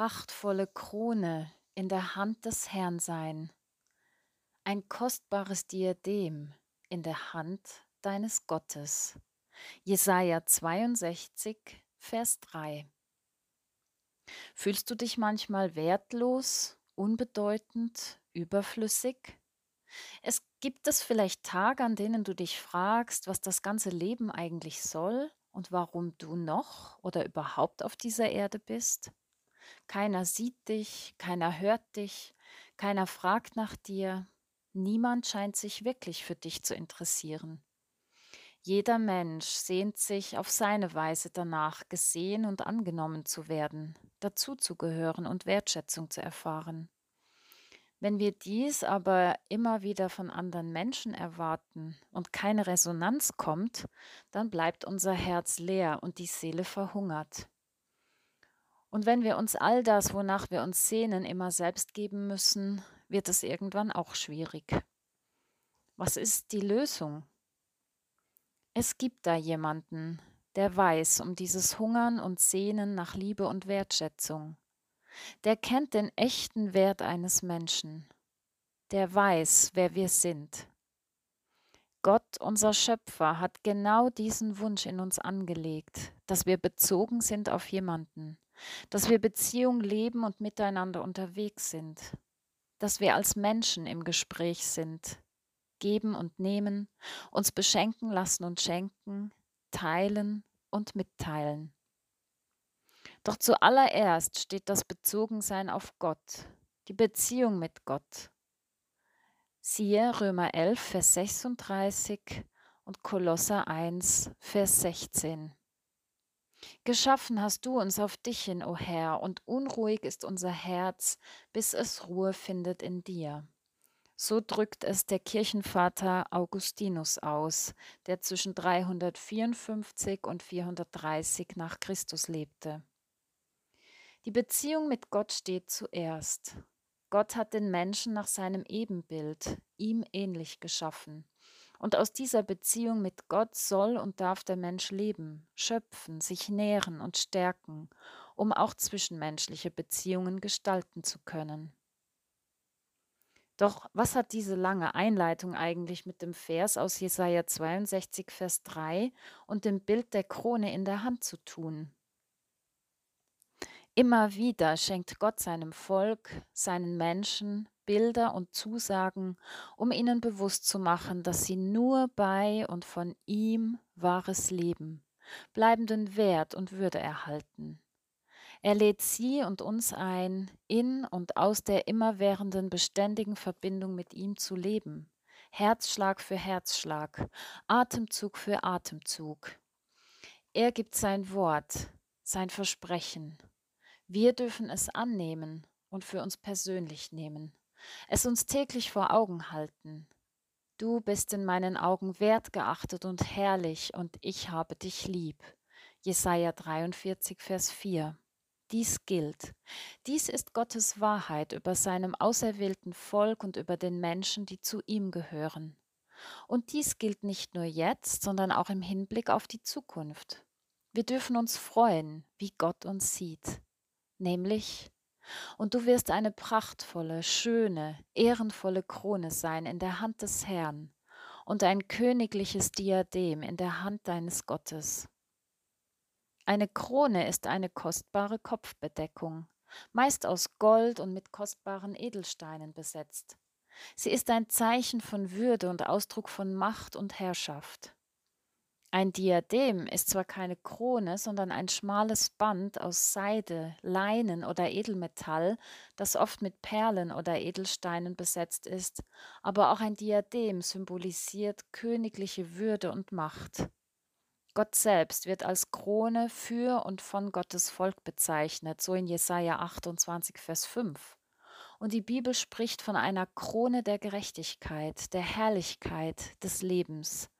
prachtvolle Krone in der Hand des Herrn sein, ein kostbares Diadem in der Hand deines Gottes. Jesaja 62, Vers 3. Fühlst du dich manchmal wertlos, unbedeutend, überflüssig? Es gibt es vielleicht Tage, an denen du dich fragst, was das ganze Leben eigentlich soll und warum du noch oder überhaupt auf dieser Erde bist? Keiner sieht dich, keiner hört dich, keiner fragt nach dir, niemand scheint sich wirklich für dich zu interessieren. Jeder Mensch sehnt sich auf seine Weise danach, gesehen und angenommen zu werden, dazuzugehören und Wertschätzung zu erfahren. Wenn wir dies aber immer wieder von anderen Menschen erwarten und keine Resonanz kommt, dann bleibt unser Herz leer und die Seele verhungert. Und wenn wir uns all das, wonach wir uns sehnen, immer selbst geben müssen, wird es irgendwann auch schwierig. Was ist die Lösung? Es gibt da jemanden, der weiß um dieses Hungern und Sehnen nach Liebe und Wertschätzung der kennt den echten Wert eines Menschen. Der weiß, wer wir sind. Gott, unser Schöpfer, hat genau diesen Wunsch in uns angelegt, dass wir bezogen sind auf jemanden, dass wir Beziehung leben und miteinander unterwegs sind, dass wir als Menschen im Gespräch sind, geben und nehmen, uns beschenken lassen und schenken, teilen und mitteilen. Doch zuallererst steht das Bezogensein auf Gott, die Beziehung mit Gott. Siehe Römer 11, Vers 36 und Kolosser 1, Vers 16. Geschaffen hast du uns auf dich hin, o Herr, und unruhig ist unser Herz, bis es Ruhe findet in dir. So drückt es der Kirchenvater Augustinus aus, der zwischen 354 und 430 nach Christus lebte. Die Beziehung mit Gott steht zuerst. Gott hat den Menschen nach seinem Ebenbild, ihm ähnlich geschaffen. Und aus dieser Beziehung mit Gott soll und darf der Mensch leben, schöpfen, sich nähren und stärken, um auch zwischenmenschliche Beziehungen gestalten zu können. Doch was hat diese lange Einleitung eigentlich mit dem Vers aus Jesaja 62, Vers 3 und dem Bild der Krone in der Hand zu tun? Immer wieder schenkt Gott seinem Volk, seinen Menschen Bilder und Zusagen, um ihnen bewusst zu machen, dass sie nur bei und von ihm wahres Leben, bleibenden Wert und Würde erhalten. Er lädt sie und uns ein, in und aus der immerwährenden beständigen Verbindung mit ihm zu leben, Herzschlag für Herzschlag, Atemzug für Atemzug. Er gibt sein Wort, sein Versprechen, wir dürfen es annehmen und für uns persönlich nehmen, es uns täglich vor Augen halten. Du bist in meinen Augen wertgeachtet und herrlich, und ich habe dich lieb. Jesaja 43, Vers 4. Dies gilt. Dies ist Gottes Wahrheit über seinem auserwählten Volk und über den Menschen, die zu ihm gehören. Und dies gilt nicht nur jetzt, sondern auch im Hinblick auf die Zukunft. Wir dürfen uns freuen, wie Gott uns sieht nämlich und du wirst eine prachtvolle, schöne, ehrenvolle Krone sein in der Hand des Herrn und ein königliches Diadem in der Hand deines Gottes. Eine Krone ist eine kostbare Kopfbedeckung, meist aus Gold und mit kostbaren Edelsteinen besetzt. Sie ist ein Zeichen von Würde und Ausdruck von Macht und Herrschaft. Ein Diadem ist zwar keine Krone, sondern ein schmales Band aus Seide, Leinen oder Edelmetall, das oft mit Perlen oder Edelsteinen besetzt ist, aber auch ein Diadem symbolisiert königliche Würde und Macht. Gott selbst wird als Krone für und von Gottes Volk bezeichnet, so in Jesaja 28, Vers 5. Und die Bibel spricht von einer Krone der Gerechtigkeit, der Herrlichkeit, des Lebens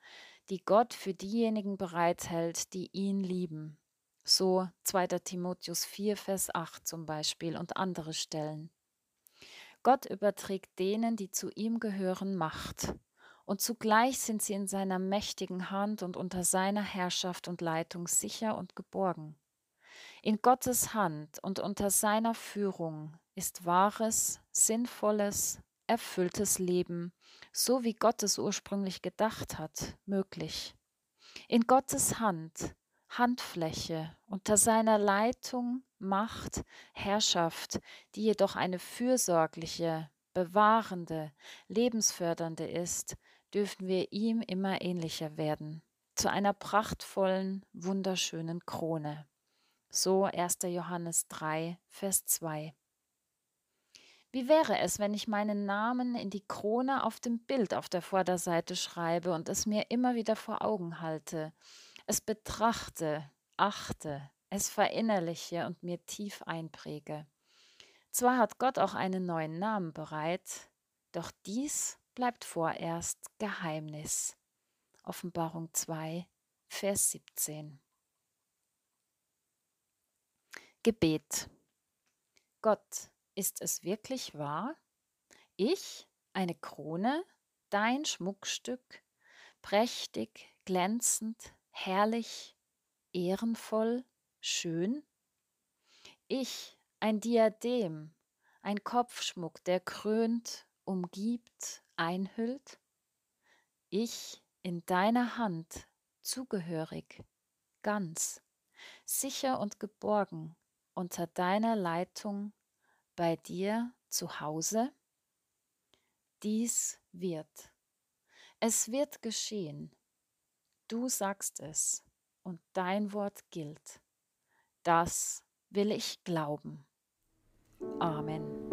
die Gott für diejenigen bereithält, die ihn lieben. So 2. Timotheus 4, Vers 8 zum Beispiel und andere Stellen. Gott überträgt denen, die zu ihm gehören, Macht, und zugleich sind sie in seiner mächtigen Hand und unter seiner Herrschaft und Leitung sicher und geborgen. In Gottes Hand und unter seiner Führung ist wahres, sinnvolles, erfülltes Leben, so wie Gott es ursprünglich gedacht hat, möglich. In Gottes Hand, Handfläche, unter seiner Leitung, Macht, Herrschaft, die jedoch eine fürsorgliche, bewahrende, lebensfördernde ist, dürfen wir ihm immer ähnlicher werden, zu einer prachtvollen, wunderschönen Krone. So 1. Johannes 3, Vers 2. Wie wäre es, wenn ich meinen Namen in die Krone auf dem Bild auf der Vorderseite schreibe und es mir immer wieder vor Augen halte, es betrachte, achte, es verinnerliche und mir tief einpräge? Zwar hat Gott auch einen neuen Namen bereit, doch dies bleibt vorerst Geheimnis. Offenbarung 2, Vers 17. Gebet. Gott, ist es wirklich wahr? Ich, eine Krone, dein Schmuckstück, prächtig, glänzend, herrlich, ehrenvoll, schön? Ich, ein Diadem, ein Kopfschmuck, der krönt, umgibt, einhüllt? Ich in deiner Hand, zugehörig, ganz, sicher und geborgen, unter deiner Leitung bei dir zu Hause? Dies wird. Es wird geschehen. Du sagst es und dein Wort gilt. Das will ich glauben. Amen.